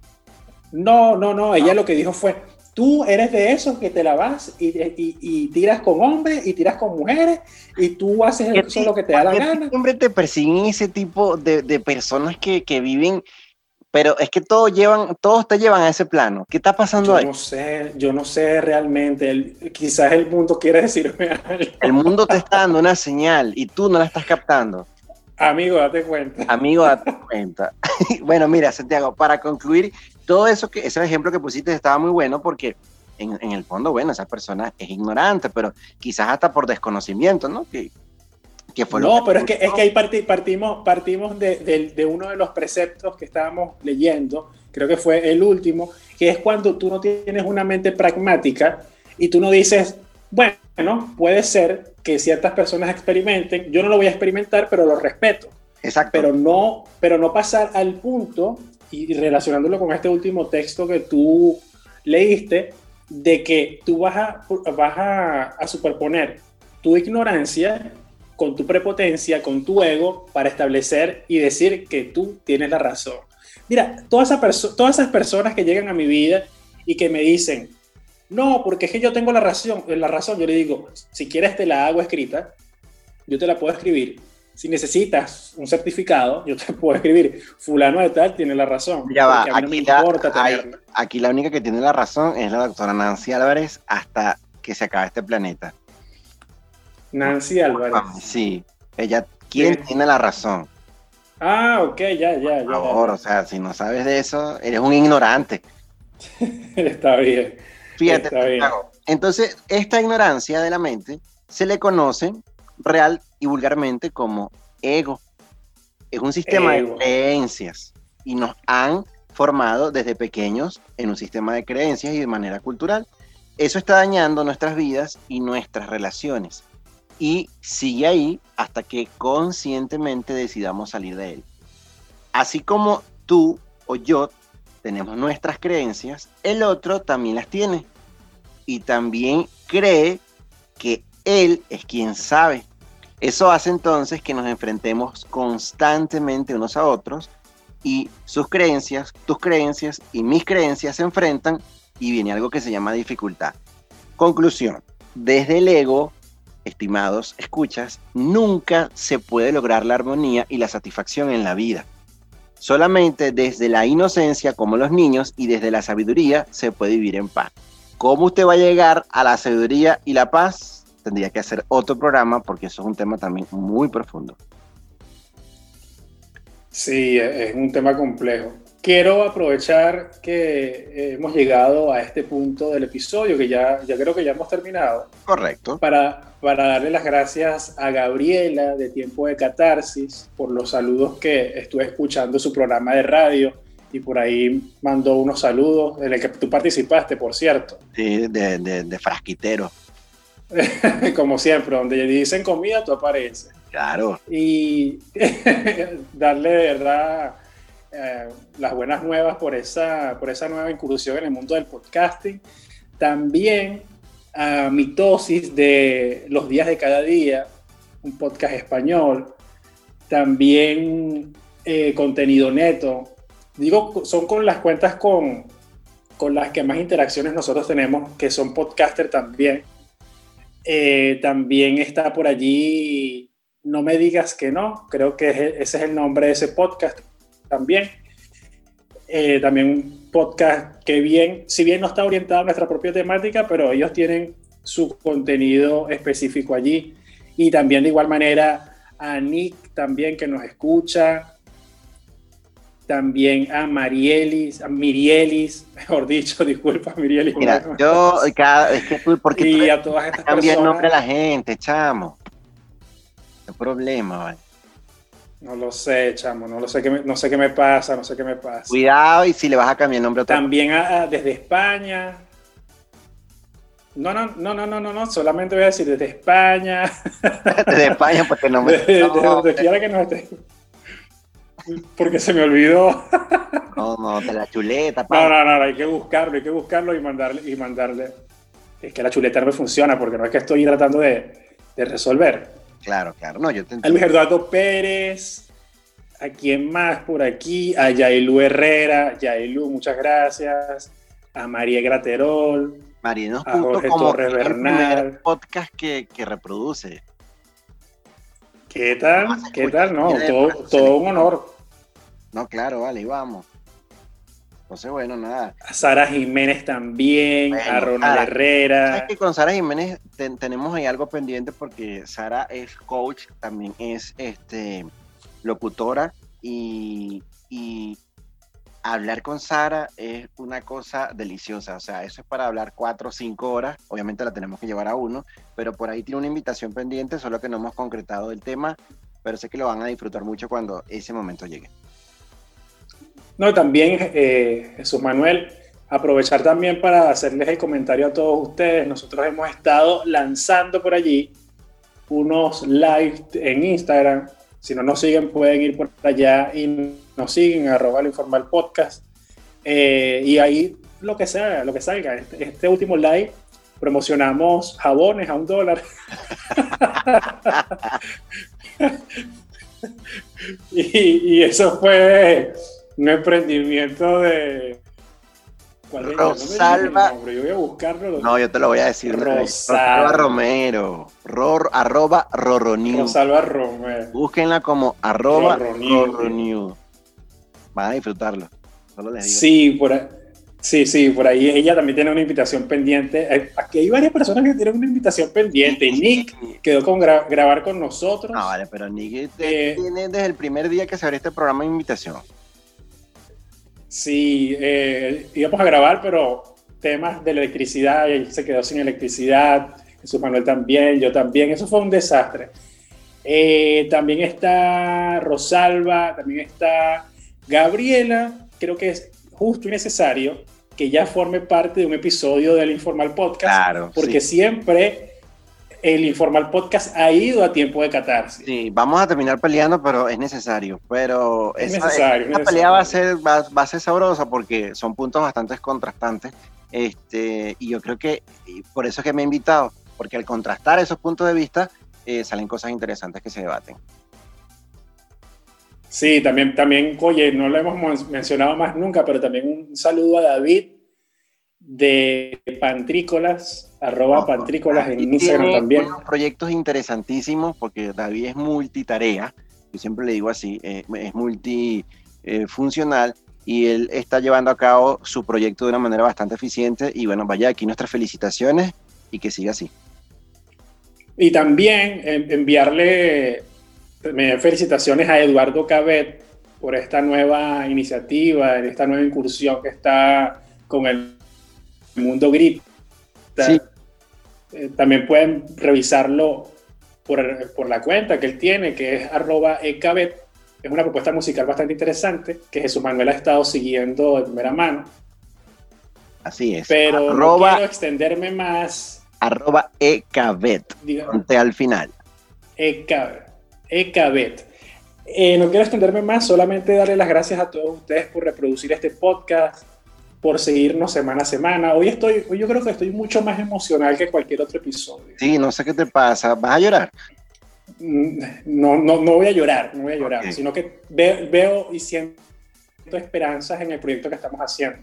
No, no, no, ella lo que dijo fue, tú eres de esos que te la vas y, y, tiras con hombres y tiras con mujeres y tú haces eso lo que te da la gana. Siempre te persiguen ese tipo de, de personas que, que, viven, pero es que todos llevan, todos te llevan a ese plano. ¿Qué está pasando yo ahí? No sé, yo no sé realmente. El, quizás el mundo quiere decirme algo. El mundo te está dando una señal y tú no la estás captando. Amigo, date cuenta. Amigo, date cuenta. bueno, mira, Santiago, para concluir, todo eso que ese ejemplo que pusiste estaba muy bueno porque en, en el fondo, bueno, esa persona es ignorante, pero quizás hasta por desconocimiento, ¿no? Que, que fue no, pero es que, es que ahí partimos, partimos de, de, de, uno de los preceptos que estábamos leyendo, creo que fue el último, que es cuando tú no tienes una mente pragmática y tú no dices, bueno, puede ser que ciertas personas experimenten, yo no lo voy a experimentar, pero lo respeto. Exacto. Pero no, pero no pasar al punto y relacionándolo con este último texto que tú leíste, de que tú vas a, vas a, a superponer tu ignorancia con tu prepotencia, con tu ego, para establecer y decir que tú tienes la razón. Mira, todas esas, todas esas personas que llegan a mi vida y que me dicen, no, porque es que yo tengo la razón, la razón, yo le digo, si quieres te la hago escrita, yo te la puedo escribir, si necesitas un certificado, yo te puedo escribir, fulano de tal tiene la razón. Ya va, aquí, no me importa la, hay, aquí la única que tiene la razón es la doctora Nancy Álvarez hasta que se acabe este planeta. Nancy Álvarez. Sí, ella, ¿quién tiene la razón? Ah, ok, ya, ya, ya. Por favor, ya. o sea, si no sabes de eso, eres un ignorante. Está bien. Fíjate, entonces, esta ignorancia de la mente se le conoce real y vulgarmente como ego. Es un sistema ego. de creencias y nos han formado desde pequeños en un sistema de creencias y de manera cultural. Eso está dañando nuestras vidas y nuestras relaciones. Y sigue ahí hasta que conscientemente decidamos salir de él. Así como tú o yo tenemos nuestras creencias, el otro también las tiene. Y también cree que él es quien sabe. Eso hace entonces que nos enfrentemos constantemente unos a otros y sus creencias, tus creencias y mis creencias se enfrentan y viene algo que se llama dificultad. Conclusión, desde el ego, estimados escuchas, nunca se puede lograr la armonía y la satisfacción en la vida. Solamente desde la inocencia, como los niños, y desde la sabiduría se puede vivir en paz. ¿Cómo usted va a llegar a la sabiduría y la paz? Tendría que hacer otro programa porque eso es un tema también muy profundo. Sí, es un tema complejo. Quiero aprovechar que hemos llegado a este punto del episodio, que ya, ya creo que ya hemos terminado. Correcto. Para, para darle las gracias a Gabriela de Tiempo de Catarsis por los saludos que estuve escuchando su programa de radio y por ahí mandó unos saludos en el que tú participaste, por cierto. Sí, de, de, de frasquitero. Como siempre, donde dicen comida, tú apareces. Claro. Y darle de verdad eh, las buenas nuevas por esa, por esa nueva incursión en el mundo del podcasting. También a Mitosis de Los Días de Cada Día, un podcast español. También eh, Contenido Neto. Digo, son con las cuentas con, con las que más interacciones nosotros tenemos, que son podcaster también. Eh, también está por allí No me digas que no, creo que ese es el nombre de ese podcast también. Eh, también un podcast que bien, si bien no está orientado a nuestra propia temática, pero ellos tienen su contenido específico allí. Y también de igual manera a Nick también que nos escucha. También a Marielis, a Mirielis, mejor dicho, disculpa Mirielis. Mira, yo, cada, es que tú, porque y tú a todas estas cambia el nombre a la gente, chamo. No problema, vale. No lo sé, chamo, no lo sé qué me, no sé qué me pasa, no sé qué me pasa. Cuidado y si le vas a cambiar el nombre a También a- a- desde España. No, no, no, no, no, no, no, solamente voy a decir desde España, de España porque no me desde, desde no, donde quiera que nos esté. Porque se me olvidó. no, no, de la chuleta, No, pa. no, no, hay que buscarlo, hay que buscarlo y mandarle, y mandarle. Es que la chuleta no me funciona porque no es que estoy tratando de, de resolver. Claro, claro, no, yo te A Luis. Eduardo Pérez, a quién más por aquí, a Yailu Herrera, Yailu, muchas gracias, a María Graterol, Marinos a Jorge como Torres el Bernal. podcast que, que reproduce. ¿qué tal? ¿Qué tal? No, todo, un honor. No, claro, vale, vamos. Entonces, bueno, nada. A Sara Jiménez también, Bueno, a Ronald Sara. ¿Sabes Herrera. que con Sara Jiménez ten- tenemos ahí algo pendiente porque Sara es coach, también es este locutora y, y hablar con Sara es una cosa deliciosa. O sea, eso es para hablar cuatro o cinco horas. Obviamente la tenemos que llevar a uno, pero por ahí tiene una invitación pendiente, solo que no hemos concretado el tema, pero sé que lo van a disfrutar mucho cuando ese momento llegue. No, también eh, Jesús Manuel, aprovechar también para hacerles el comentario a todos ustedes. Nosotros hemos estado lanzando por allí unos live en Instagram. Si no nos siguen, pueden ir por allá y nos siguen, arroba lo informal podcast. Eh, y ahí lo que sea, lo que salga. Este, este último live promocionamos jabones a un dólar. y, y eso fue un emprendimiento de. No Rosalba. nombre, Yo voy a buscarlo. No, yo te lo voy a decir. Rosalba. Romero. Ror, arroba Roroniu. Rosalba Romero. Búsquenla como arroba. Van a disfrutarlo. Solo les digo. Sí, por ahí. Sí, sí, por ahí ella también tiene una invitación pendiente. Eh, Aquí hay varias personas que tienen una invitación pendiente. Nick quedó con gra- grabar con nosotros. No, vale, pero Nick Eh, tiene desde el primer día que se abrió este programa de invitación. Sí, eh, íbamos a grabar, pero temas de electricidad, él se quedó sin electricidad, Jesús Manuel también, yo también, eso fue un desastre. Eh, también está Rosalba, también está Gabriela, creo que es justo y necesario que ya forme parte de un episodio del Informal Podcast, Claro. porque sí. siempre el Informal Podcast ha ido a tiempo de catarsis. Sí, vamos a terminar peleando, pero es necesario. Pero Es esa, necesario, es esa necesario. pelea va a ser va, va a ser sabrosa porque son puntos bastante contrastantes. Este, y yo creo que por eso es que me he invitado, porque al contrastar esos puntos de vista eh, salen cosas interesantes que se debaten. Sí, también, también, oye, no lo hemos mencionado más nunca, pero también un saludo a David de Pantrícolas, arroba Pantrícolas en Instagram también. unos proyectos interesantísimos porque David es multitarea, yo siempre le digo así, eh, es multifuncional y él está llevando a cabo su proyecto de una manera bastante eficiente y bueno, vaya aquí nuestras felicitaciones y que siga así. Y también eh, enviarle felicitaciones a Eduardo Cabet por esta nueva iniciativa, esta nueva incursión que está con el mundo grip. Sí. Eh, también pueden revisarlo por, por la cuenta que él tiene, que es arroba ecabet. Es una propuesta musical bastante interesante que Jesús Manuel ha estado siguiendo de primera mano. Así es. Pero no quiero extenderme más. arroba ecabet, al final. Ecabet. Ecabet. Eh, no quiero extenderme más, solamente darle las gracias a todos ustedes por reproducir este podcast, por seguirnos semana a semana. Hoy estoy, hoy yo creo que estoy mucho más emocional que cualquier otro episodio. Sí, no sé qué te pasa, ¿vas a llorar? Mm, No, no, no voy a llorar, no voy a llorar, sino que ve- veo y siento esperanzas en el proyecto que estamos haciendo.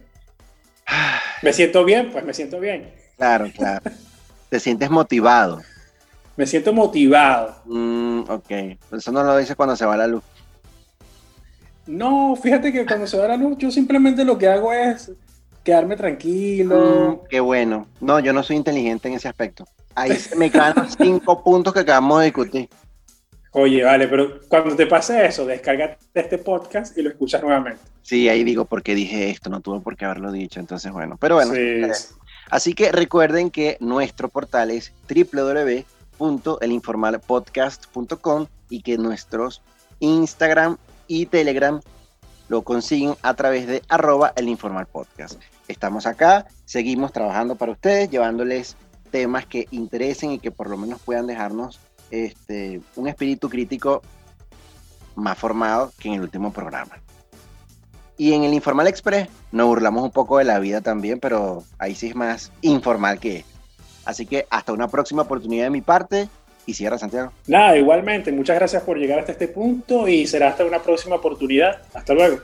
¿Me siento bien? Pues me siento bien. Claro, claro. Te sientes motivado. Me siento motivado. Mm, ok, eso no lo dices cuando se va la luz. No, fíjate que cuando se va la luz, yo simplemente lo que hago es quedarme tranquilo. Mm, qué bueno. No, yo no soy inteligente en ese aspecto. Ahí se me quedan los cinco puntos que acabamos de discutir. Oye, vale, pero cuando te pase eso, descarga este podcast y lo escuchas nuevamente. Sí, ahí digo por qué dije esto, no tuve por qué haberlo dicho, entonces bueno, pero bueno. Sí, Así que recuerden que nuestro portal es www.elinformalpodcast.com y que nuestros Instagram y Telegram lo consiguen a través de arroba el informal podcast. Estamos acá, seguimos trabajando para ustedes, llevándoles temas que interesen y que por lo menos puedan dejarnos este, un espíritu crítico más formado que en el último programa. Y en el Informal Express nos burlamos un poco de la vida también, pero ahí sí es más informal que Así que hasta una próxima oportunidad de mi parte y cierra Santiago. Nada, igualmente, muchas gracias por llegar hasta este punto y será hasta una próxima oportunidad. Hasta luego.